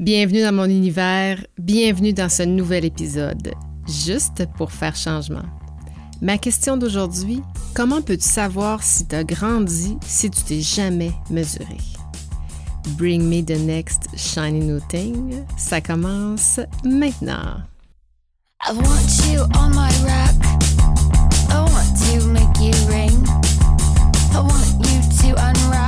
Bienvenue dans mon univers, bienvenue dans ce nouvel épisode, juste pour faire changement. Ma question d'aujourd'hui, comment peux-tu savoir si tu as grandi si tu t'es jamais mesuré? Bring me the next shiny new thing, ça commence maintenant. I want you on my rack. I want to make you ring. I want you to unwrap.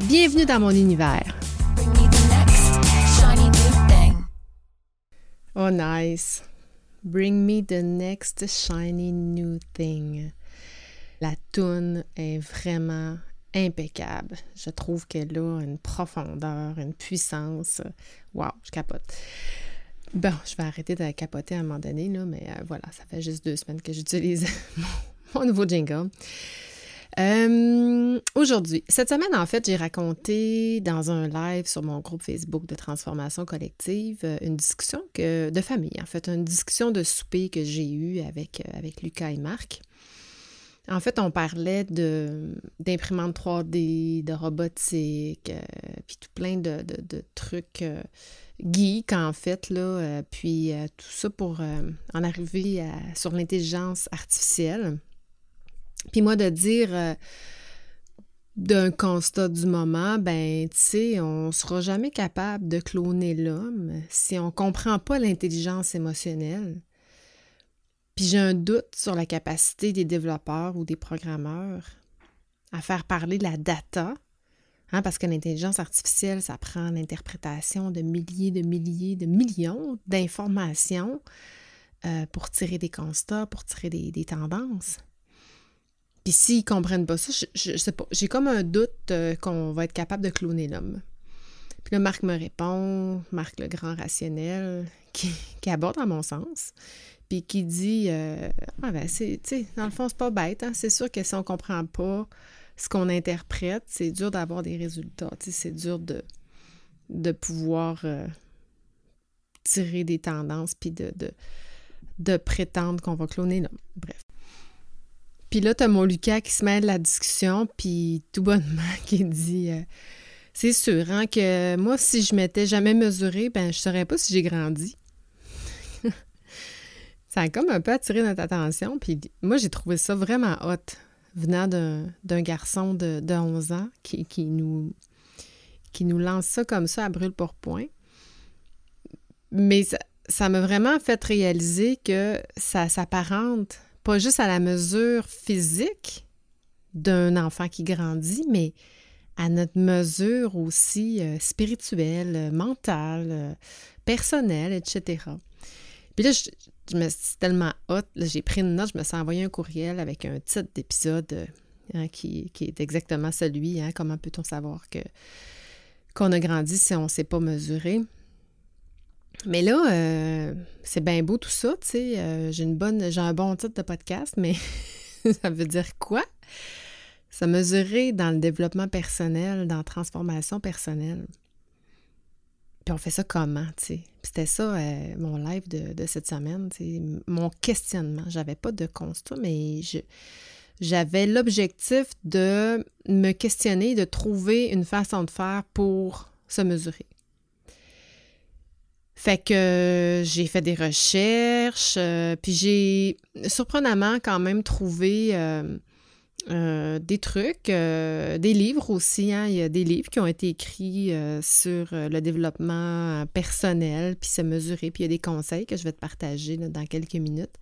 Bienvenue dans mon univers. Oh nice. Bring me the next shiny new thing. La toune est vraiment impeccable. Je trouve qu'elle a une profondeur, une puissance. Wow, je capote. Bon, je vais arrêter de capoter à un moment donné, là, mais euh, voilà, ça fait juste deux semaines que j'utilise mon, nouveau jingle. Euh, aujourd'hui, cette semaine, en fait, j'ai raconté dans un live sur mon groupe Facebook de transformation collective euh, une discussion de famille, en fait, une discussion de souper que j'ai eue avec, avec Lucas et Marc. En fait, on parlait d'imprimantes 3D, de robotique, puis tout plein de, de trucs geek, en fait, là, euh, puis euh, tout ça pour euh, en arriver sur l'intelligence artificielle. Puis moi, de dire d'un constat du moment, ben, tu sais, on ne sera jamais capable de cloner l'homme si on ne comprend pas l'intelligence émotionnelle. Puis j'ai un doute sur la capacité des développeurs ou des programmeurs à faire parler de la data Hein, parce que l'intelligence artificielle, ça prend l'interprétation de milliers, de milliers, de millions d'informations euh, pour tirer des constats, pour tirer des, tendances. Puis s'ils ne comprennent pas ça, je, sais pas, j'ai comme un doute euh, qu'on va être capable de cloner l'homme. Puis là, Marc me répond, Marc le grand rationnel, qui, aborde à mon sens, puis qui dit euh, Ah ben, c'est, tu sais, dans le fond, c'est pas bête, hein? c'est sûr que si on comprend pas ce qu'on interprète, c'est dur d'avoir des résultats. C'est dur de, de pouvoir euh, tirer des tendances puis de, de, prétendre qu'on va cloner l'homme. Bref. Puis là, tu as mon Lucas qui se mêle de la discussion, puis tout bonnement qui dit euh, C'est sûr hein, que moi, si je m'étais jamais mesuré, ben je saurais pas si j'ai grandi. ça a comme un peu attiré notre attention, puis moi, j'ai trouvé ça vraiment hot venant d'un garçon de, 11 ans qui, nous, qui nous lance ça comme ça à brûle pour point. Mais ça m'a vraiment fait réaliser que ça s'apparente pas juste à la mesure physique d'un enfant qui grandit, mais à notre mesure aussi euh, spirituelle, mentale, euh, personnelle, etc. Puis là, je, me suis tellement hot, j'ai pris une note, je me suis envoyé un courriel avec un titre d'épisode euh, hein, qui, est exactement celui, hein, comment peut-on savoir que qu'on a grandi si on ne s'est pas mesuré. Mais là, euh, c'est bien beau tout ça, tu sais, euh, j'ai une bonne, j'ai un bon titre de podcast, mais ça veut dire quoi? Ça mesurer dans le développement personnel, dans la transformation personnelle. Puis on fait ça comment, tu sais? C'était ça, euh, mon live de, cette semaine, mon questionnement. J'avais pas de constat, mais je, j'avais l'objectif de me questionner, de trouver une façon de faire pour se mesurer. Fait que j'ai fait des recherches, euh, puis j'ai surprenamment quand même trouvé euh, euh, des trucs, euh, des livres aussi. Hein. Il y a des livres qui ont été écrits euh, sur le développement personnel, puis se mesurer, puis il y a des conseils que je vais te partager dans quelques minutes.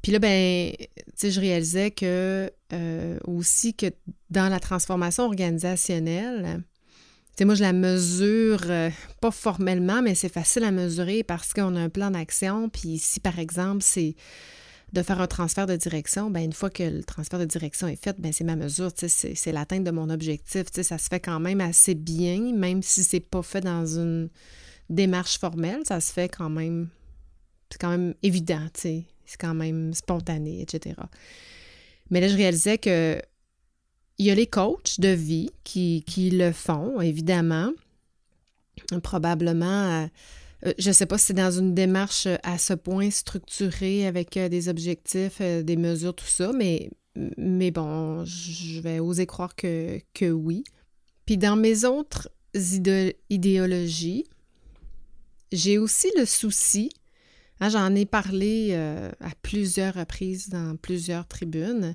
Puis là, ben, tu sais, je réalisais que aussi que dans la transformation organisationnelle, sais, moi, je la mesure pas formellement, mais c'est facile à mesurer parce qu'on a un plan d'action. Puis si, par exemple, c'est de faire un transfert de direction, ben une fois que le transfert de direction est fait, ben c'est ma mesure, c'est l'atteinte de mon objectif. Ça se fait quand même assez bien, même si c'est pas fait dans une démarche formelle, ça se fait quand même, c'est quand même évident, c'est quand même spontané, etc. Mais là, je réalisais que il y a les coachs de vie qui, qui le font, évidemment. Probablement, euh, euh, je ne sais pas si c'est dans une démarche à ce point structurée avec euh, des objectifs, des mesures, tout ça, mais, mais bon, je vais oser croire que, que oui. Puis dans mes autres idéologies, j'ai aussi le souci, hein, j'en ai parlé à plusieurs reprises dans plusieurs tribunes,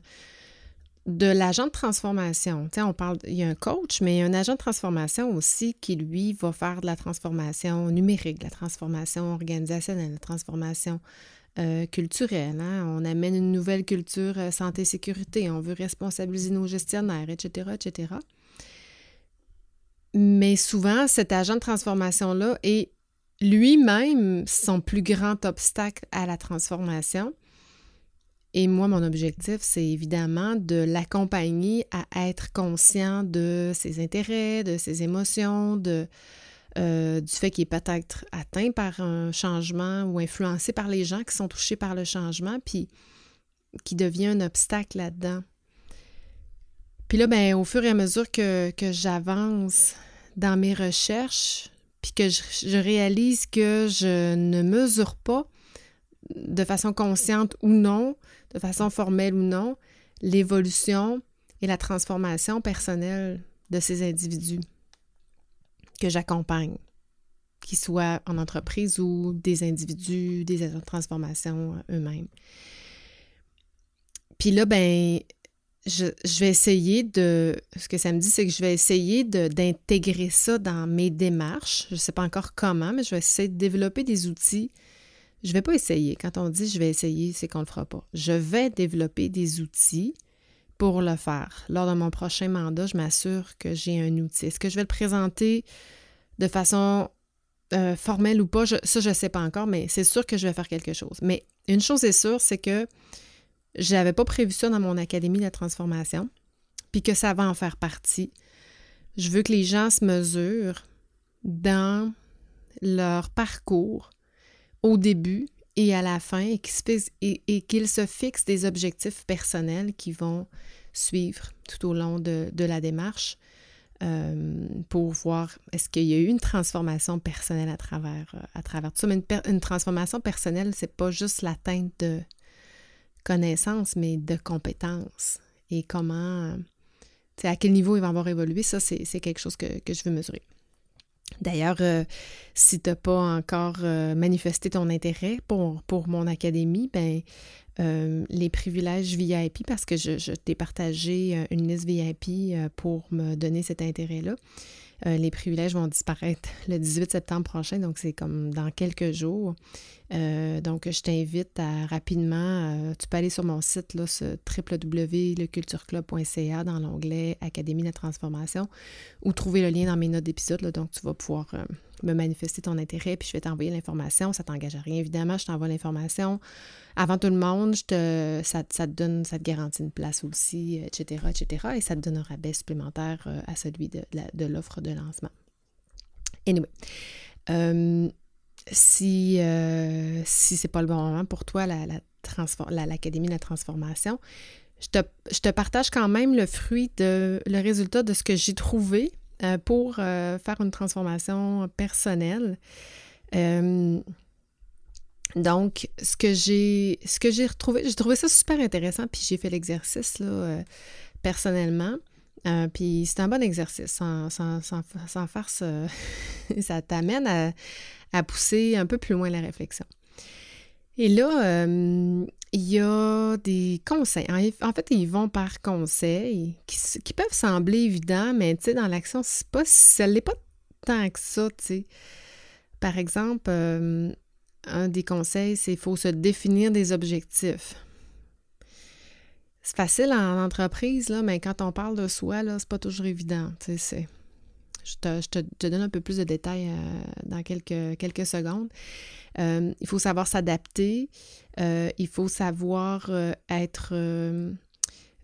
de l'agent de transformation. On parle, il y a un coach, mais il y a un agent de transformation aussi qui, lui, va faire de la transformation numérique, de la transformation organisationnelle, de la transformation euh, culturelle. Hein. On amène une nouvelle culture euh, santé-sécurité, on veut responsabiliser nos gestionnaires, etc., etc. Mais souvent, cet agent de transformation-là est lui-même son plus grand obstacle à la transformation et moi, mon objectif, c'est évidemment de l'accompagner à être conscient de ses intérêts, de ses émotions, de, euh, du fait qu'il est peut-être atteint par un changement ou influencé par les gens qui sont touchés par le changement, puis qui devient un obstacle là-dedans. Puis là, ben, au fur et à mesure que, j'avance dans mes recherches, puis que je, réalise que je ne mesure pas de façon consciente ou non de façon formelle ou non, l'évolution et la transformation personnelle de ces individus que j'accompagne, qu'ils soient en entreprise ou des individus, des agents de transformation eux-mêmes. Puis là, ben, je, vais essayer de. Ce que ça me dit, c'est que je vais essayer d'intégrer ça dans mes démarches. Je ne sais pas encore comment, mais je vais essayer de développer des outils je ne vais pas essayer. Quand on dit je vais essayer, c'est qu'on ne le fera pas. Je vais développer des outils pour le faire. Lors de mon prochain mandat, je m'assure que j'ai un outil. Est-ce que je vais le présenter de façon euh, formelle ou pas? ça, je ne sais pas encore, mais c'est sûr que je vais faire quelque chose. Mais une chose est sûre, c'est que je n'avais pas prévu ça dans mon Académie de la transformation, puis que ça va en faire partie. Je veux que les gens se mesurent dans leur parcours au début et à la fin et qu'ils se, fixent des objectifs personnels qui vont suivre tout au long de, la démarche euh, pour voir est-ce qu'il y a eu une transformation personnelle à travers, à travers tout ça. Mais une, transformation personnelle, c'est pas juste l'atteinte de connaissances, mais de compétences. Et comment, à quel niveau ils vont avoir évolué, ça, c'est quelque chose que je veux mesurer. D'ailleurs, euh, si tu n'as pas encore euh, manifesté ton intérêt pour, mon académie, ben, euh, les privilèges VIP, parce que je, je t'ai partagé une liste VIP pour me donner cet intérêt-là. Euh, les privilèges vont disparaître le 18 septembre prochain, donc c'est comme dans quelques jours. Euh, donc, je t'invite à rapidement, euh, tu peux aller sur mon site, là, www.lecultureclub.ca dans l'onglet Académie de la transformation ou trouver le lien dans mes notes d'épisode. Donc, tu vas pouvoir me manifester ton intérêt, puis je vais t'envoyer l'information. Ça t'engage à rien, évidemment. Je t'envoie l'information avant tout le monde. Je te, ça, te donne, ça te garantit une place aussi, etc., etc. Et ça te donne un rabais supplémentaire euh, à celui de, l'offre de lancement. Anyway. Euh, si, euh, si c'est pas le bon moment pour toi, la, l'Académie de la transformation, je te, je te, partage quand même le fruit de le résultat de ce que j'ai trouvé euh, pour euh, faire une transformation personnelle. Euh, donc, ce que j'ai ce que j'ai retrouvé, j'ai trouvé ça super intéressant, puis j'ai fait l'exercice là, personnellement. puis c'est un bon exercice, sans, sans, sans, farce, ça t'amène à, à, pousser un peu plus loin la réflexion. Et là, il y a des conseils. En fait, ils vont par conseils qui, peuvent sembler évidents, mais dans l'action, c'est pas, l'est pas tant que ça, tu sais. Par exemple, euh, un des conseils, c'est qu'il faut se définir des objectifs. C'est facile en entreprise, là, mais quand on parle de soi, là, c'est pas toujours évident. Tu sais, Je te, donne un peu plus de détails dans quelques, quelques secondes. il faut savoir s'adapter. il faut savoir être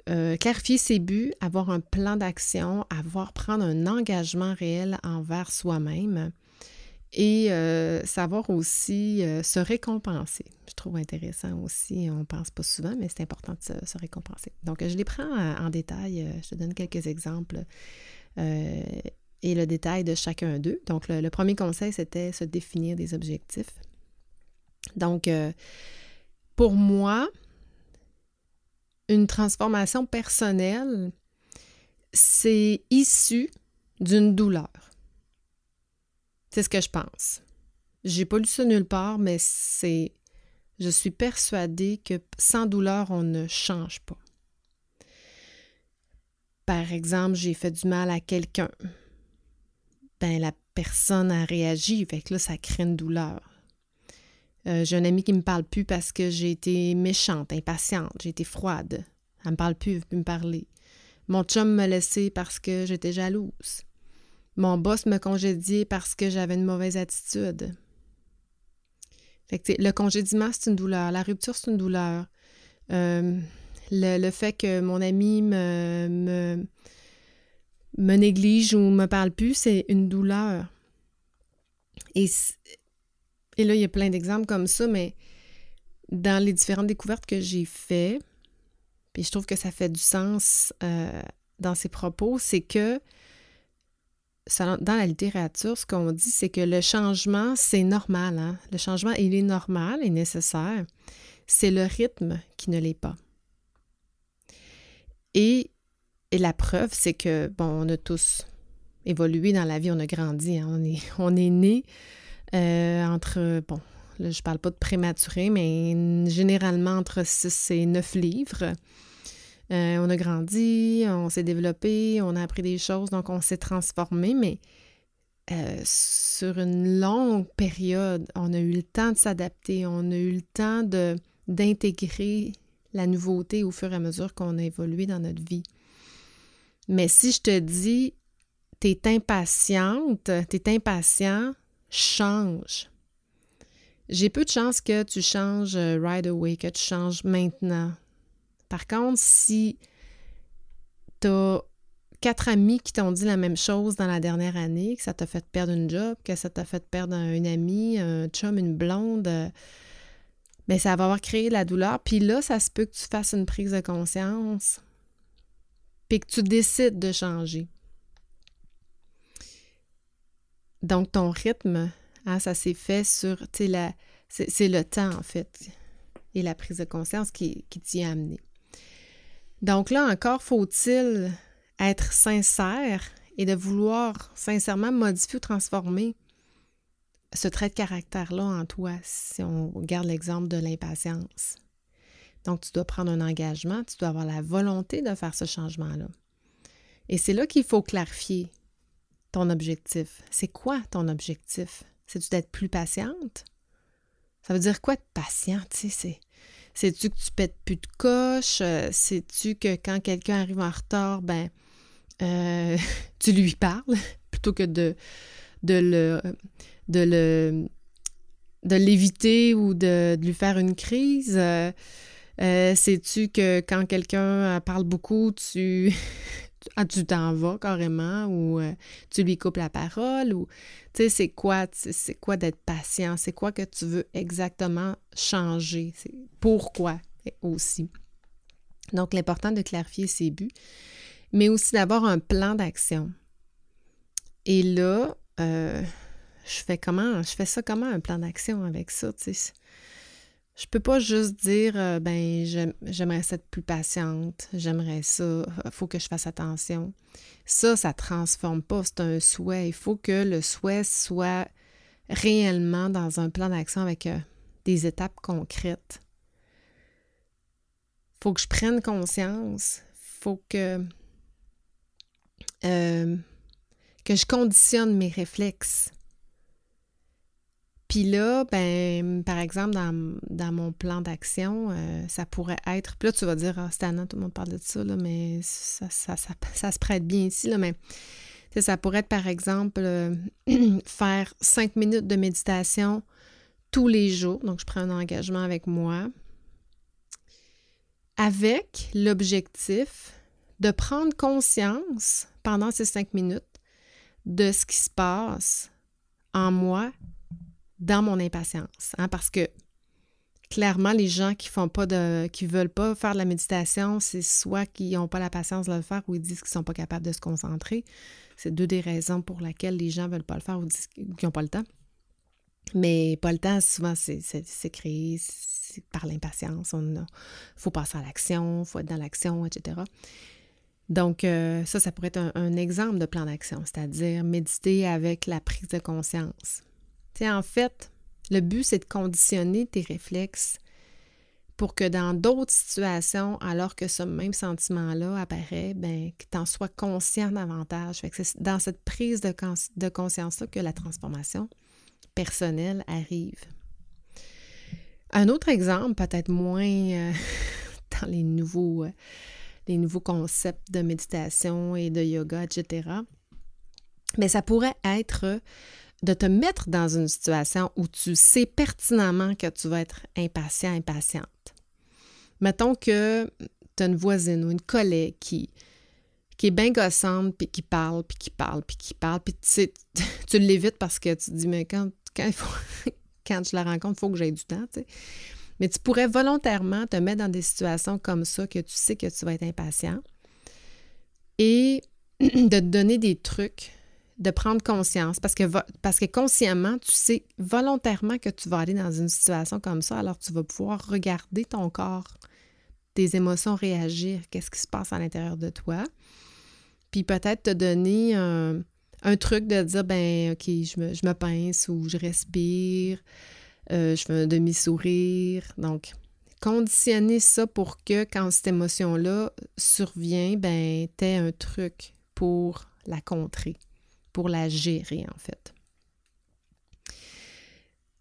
euh, clarifier ses buts, avoir un plan d'action, avoir prendre un engagement réel envers soi-même et euh, savoir aussi euh, se récompenser. Je trouve intéressant aussi, on pense pas souvent, mais c'est important de se, récompenser. Donc, je les prends en, détail, je te donne quelques exemples et le détail de chacun d'eux. Donc, le premier conseil, c'était se définir des objectifs. Donc, pour moi, une transformation personnelle, c'est issu d'une douleur. C'est ce que je pense. J'ai pas lu ça nulle part, mais c'est. Je suis persuadée que sans douleur, on ne change pas. Par exemple, j'ai fait du mal à quelqu'un. Ben, la personne a réagi, fait que là, ça crée une douleur. Euh, j'ai un ami qui me parle plus parce que j'ai été méchante, impatiente, j'ai été froide. Elle me parle plus, elle veut plus me parler. Mon chum me laissé parce que j'étais jalouse. Mon boss me congédiait parce que j'avais une mauvaise attitude. Fait le congédiement, c'est une douleur. La rupture, c'est une douleur. Euh, le, fait que mon ami me, me néglige ou me parle plus, c'est une douleur. Et et là, il y a plein d'exemples comme ça, mais dans les différentes découvertes que j'ai faites, puis je trouve que ça fait du sens euh, dans ces propos, c'est que dans la littérature, ce qu'on dit, c'est que le changement, c'est normal. Hein. Le changement, il est normal et nécessaire. C'est le rythme qui ne l'est pas. Et, la preuve, c'est que, bon, on a tous évolué dans la vie, on a grandi, hein. on, est, on est né euh, entre, bon, là, je parle pas de prématuré, mais généralement entre 6 et 9 livres. Euh, on a grandi, on s'est développé, on a appris des choses, donc on s'est transformé, mais euh, sur une longue période, on a eu le temps de s'adapter, on a eu le temps d'intégrer la nouveauté au fur et à mesure qu'on a évolué dans notre vie. Mais si je te dis, tu es impatiente, tu es impatient, change. J'ai peu de chances que tu changes euh, right away, que tu changes maintenant. Par contre, si tu as quatre amis qui t'ont dit la même chose dans la dernière année, que ça t'a fait perdre une job, que ça t'a fait perdre une amie, un chum, une blonde, mais euh, ben, ça va avoir créé de la douleur. Puis là, ça se peut que tu fasses une prise de conscience, puis que tu décides de changer. Donc, ton rythme, hein, ça s'est fait sur, c'est le temps, en fait, et la prise de conscience qui, t'y a amené. Donc là encore, faut-il être sincère et de vouloir sincèrement modifier ou transformer ce trait de caractère-là en toi, si on regarde l'exemple de l'impatience. Donc, tu dois prendre un engagement, tu dois avoir la volonté de faire ce changement-là. Et c'est là qu'il faut clarifier ton objectif. C'est quoi ton objectif? C'est-tu d'être plus patiente? Ça veut dire quoi être patiente? C'est, tu que tu pètes plus de coche? Euh, sais-tu que quand quelqu'un arrive en retard, ben euh, tu lui parles plutôt que de, le l'éviter ou de, lui faire une crise? Euh, sais-tu que quand quelqu'un parle beaucoup, tu ah, tu t'en vas carrément ou euh, tu lui coupes la parole ou tu sais c'est quoi c'est quoi d'être patient? C'est quoi que tu veux exactement changer? C'est pourquoi aussi? Donc l'important de clarifier ses buts mais aussi d'avoir un plan d'action. Et là euh, je fais comment? Je fais ça comment un plan d'action avec ça tu sais? Je peux pas juste dire euh, ben j'aimerais être plus patiente, j'aimerais ça, il faut que je fasse attention. Ça, ça transforme pas, c'est un souhait. Il faut que le souhait soit réellement dans un plan d'action avec euh, des étapes concrètes. Faut que je prenne conscience, faut que, euh, que je conditionne mes réflexes. Puis là, ben, par exemple, dans, mon plan d'action, euh, ça pourrait être. Puis là, tu vas dire, ah, tout le monde parle de ça, là, mais ça, ça, se prête bien ici, là, mais ça pourrait être, par exemple, euh, faire cinq minutes de méditation tous les jours. Donc, je prends un engagement avec moi avec l'objectif de prendre conscience pendant ces cinq minutes de ce qui se passe en moi dans mon impatience. Hein, parce que clairement, les gens qui font pas de. qui veulent pas faire de la méditation, c'est soit qu'ils n'ont pas la patience de le faire ou ils disent qu'ils sont pas capables de se concentrer. C'est deux des raisons pour lesquelles les gens veulent pas le faire ou disent qu'ils n'ont pas le temps. Mais pas le temps, souvent, c'est créé par l'impatience. Il faut passer à l'action, il faut être dans l'action, etc. Donc, euh, ça, ça pourrait être un, exemple de plan d'action, c'est-à-dire méditer avec la prise de conscience. Tu en fait, le but, c'est de conditionner tes réflexes pour que dans d'autres situations, alors que ce même sentiment-là apparaît, ben, que tu en sois conscient davantage. c'est dans cette prise de, de conscience-là que la transformation personnelle arrive. Un autre exemple, peut-être moins euh, dans les nouveaux, euh, les nouveaux concepts de méditation et de yoga, etc. Mais ça pourrait être de te mettre dans une situation où tu sais pertinemment que tu vas être impatient, impatiente. Mettons que tu as une voisine ou une collègue qui, qui est bien gossante, puis qui parle, puis qui parle, puis qui parle, puis tu, tu l'évites parce que tu te dis, mais quand, quand, il faut, quand je la rencontre, il faut que j'aie du temps, tu sais. Mais tu pourrais volontairement te mettre dans des situations comme ça que tu sais que tu vas être impatient et de te donner des trucs, de prendre conscience parce que, parce que consciemment, tu sais volontairement que tu vas aller dans une situation comme ça, alors tu vas pouvoir regarder ton corps, tes émotions réagir, qu'est-ce qui se passe à l'intérieur de toi. Puis peut-être te donner un, truc de dire, ben, OK, je me, pince ou je respire, euh, je fais un demi-sourire. Donc, conditionner ça pour que quand cette émotion-là survient, ben, tu un truc pour la contrer, pour la gérer, en fait.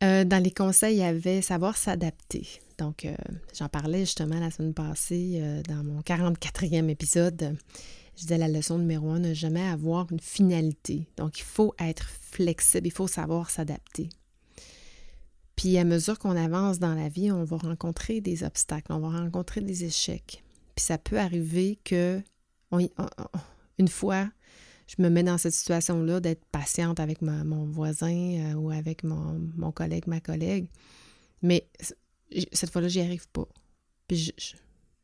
Euh, dans les conseils, il y avait savoir s'adapter. Donc, euh, j'en parlais justement la semaine passée dans mon 44e épisode. Je disais la leçon numéro un, ne jamais avoir une finalité. Donc, il faut être flexible, il faut savoir s'adapter. Puis, à mesure qu'on avance dans la vie, on va rencontrer des obstacles, on va rencontrer des échecs. Puis, ça peut arriver que, une fois, je me mets dans cette situation-là d'être patiente avec mon voisin euh, ou avec mon, collègue, ma collègue. Mais cette fois-là, j'y arrive pas. Puis, je,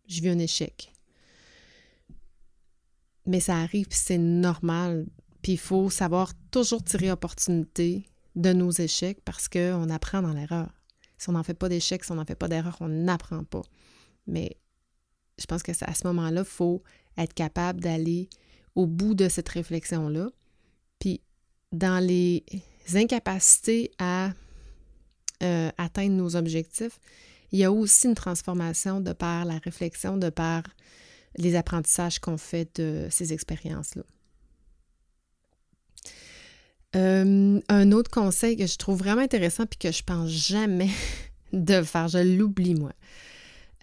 je, vis un échec mais ça arrive, c'est normal. Puis il faut savoir toujours tirer opportunité de nos échecs parce qu'on apprend dans l'erreur. Si on n'en fait pas d'échecs, si on n'en fait pas d'erreur, on n'apprend pas. Mais je pense que à ce moment-là, il faut être capable d'aller au bout de cette réflexion-là. Puis dans les incapacités à euh, atteindre nos objectifs, il y a aussi une transformation de par la réflexion, de par les apprentissages qu'on fait de ces expériences-là. Euh, un autre conseil que je trouve vraiment intéressant puis que je pense jamais de faire, je l'oublie moi.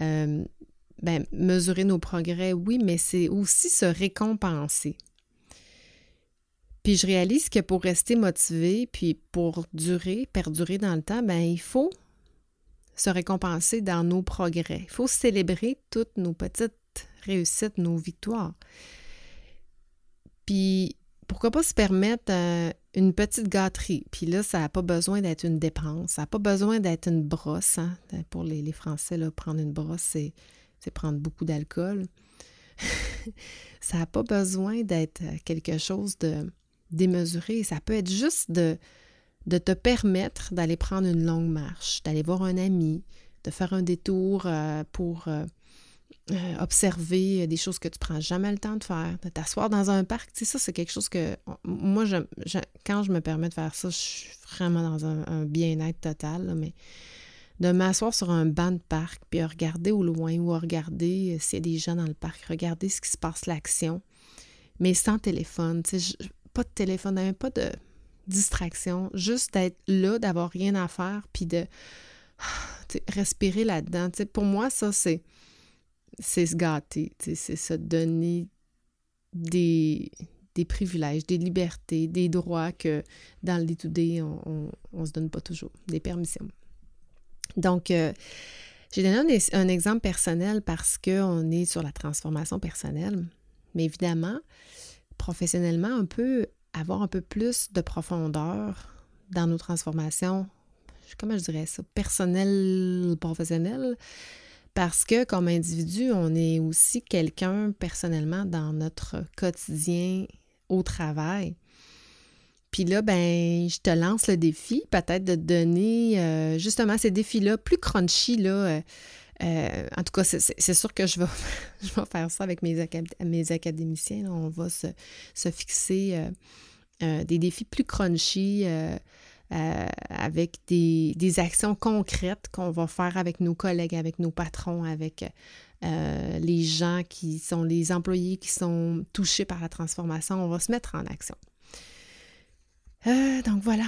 Euh, ben, mesurer nos progrès, oui, mais c'est aussi se récompenser. Puis je réalise que pour rester motivé, puis pour durer, perdurer dans le temps, ben il faut se récompenser dans nos progrès. Il faut célébrer toutes nos petites réussite, nos victoires. Puis, pourquoi pas se permettre euh, une petite gâterie? Puis là, ça n'a pas besoin d'être une dépense, ça n'a pas besoin d'être une brosse. Hein. Pour les, Français, là, prendre une brosse, c'est, prendre beaucoup d'alcool. ça n'a pas besoin d'être euh, quelque chose de démesuré. Ça peut être juste de, de te permettre d'aller prendre une longue marche, d'aller voir un ami, de faire un détour euh, pour euh, observer des choses que tu prends jamais le temps de faire, de t'asseoir dans un parc. Tu sais, ça, c'est quelque chose que moi, je, quand je me permets de faire ça, je suis vraiment dans un, bien-être total. mais de m'asseoir sur un banc de parc, puis regarder au loin ou regarder euh, s'il y a des gens dans le parc, regarder ce qui se passe, l'action, mais sans téléphone. Pas de téléphone, pas de distraction, juste d'être là, d'avoir rien à faire, puis de respirer là-dedans. Pour moi, ça, c'est c'est se gâter, c'est se donner des, des privilèges, des libertés, des droits que dans le day-to-day, on ne se donne pas toujours, des permissions. Donc, euh, j'ai donné un, exemple personnel parce qu'on est sur la transformation personnelle, mais évidemment, professionnellement, on peut avoir un peu plus de profondeur dans nos transformations, comment je dirais ça, personnel, professionnel, parce que comme individu, on est aussi quelqu'un personnellement dans notre quotidien au travail. Puis là, ben, je te lance le défi, peut-être de te donner euh, justement ces défis-là plus crunchy, là. Euh, euh, en tout cas, c'est sûr que je vais, faire ça avec mes, académiciens. On va se, fixer des défis plus crunchy avec des, actions concrètes qu'on va faire avec nos collègues, avec nos patrons, avec les gens qui sont les employés qui sont touchés par la transformation. On va se mettre en action. Euh, donc voilà.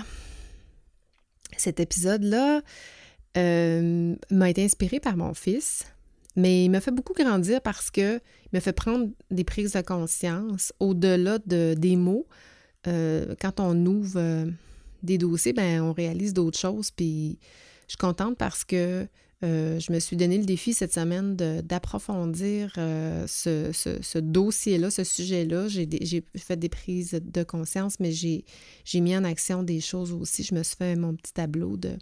Cet épisode-là m'a été inspiré par mon fils, mais il m'a fait beaucoup grandir parce que il m'a fait prendre des prises de conscience au-delà de, des mots. quand on ouvre des dossiers, ben, on réalise d'autres choses. Puis je suis contente parce que euh, je me suis donné le défi cette semaine d'approfondir euh, ce, dossier-là, ce sujet-là. J'ai fait des prises de conscience, mais j'ai mis en action des choses aussi. Je me suis fait mon petit tableau de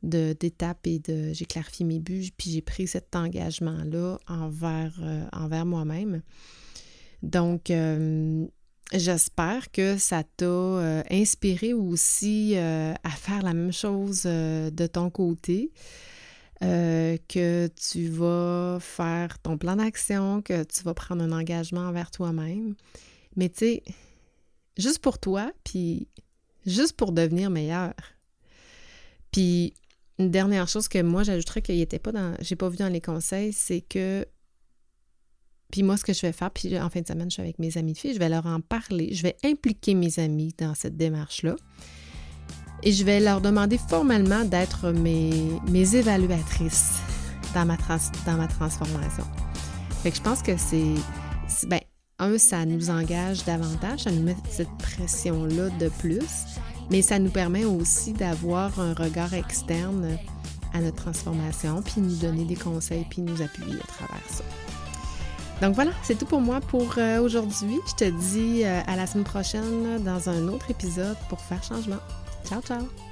d'étapes et de j'ai clarifié mes buts puis j'ai pris cet engagement là envers euh, envers moi-même donc J'espère que ça t'a inspiré aussi à faire la même chose de ton côté, que tu vas faire ton plan d'action, que tu vas prendre un engagement envers toi-même. Mais tu sais, juste pour toi, puis juste pour devenir meilleur. Puis une dernière chose que moi j'ajouterais qu'il n'était pas dans, j'ai pas vu dans les conseils, c'est que puis moi, ce que je vais faire, puis en fin de semaine, je suis avec mes amis de filles, je vais leur en parler, je vais impliquer mes amis dans cette démarche-là. Et je vais leur demander formellement d'être mes, évaluatrices dans ma, dans ma transformation. Fait que je pense que c'est, ben, un, ça nous engage davantage, ça nous met cette pression-là de plus, mais ça nous permet aussi d'avoir un regard externe à notre transformation, puis nous donner des conseils, puis nous appuyer à travers ça. Donc voilà, c'est tout pour moi pour euh, aujourd'hui. Je te dis euh, à la semaine prochaine dans un autre épisode pour faire changement. Ciao, ciao!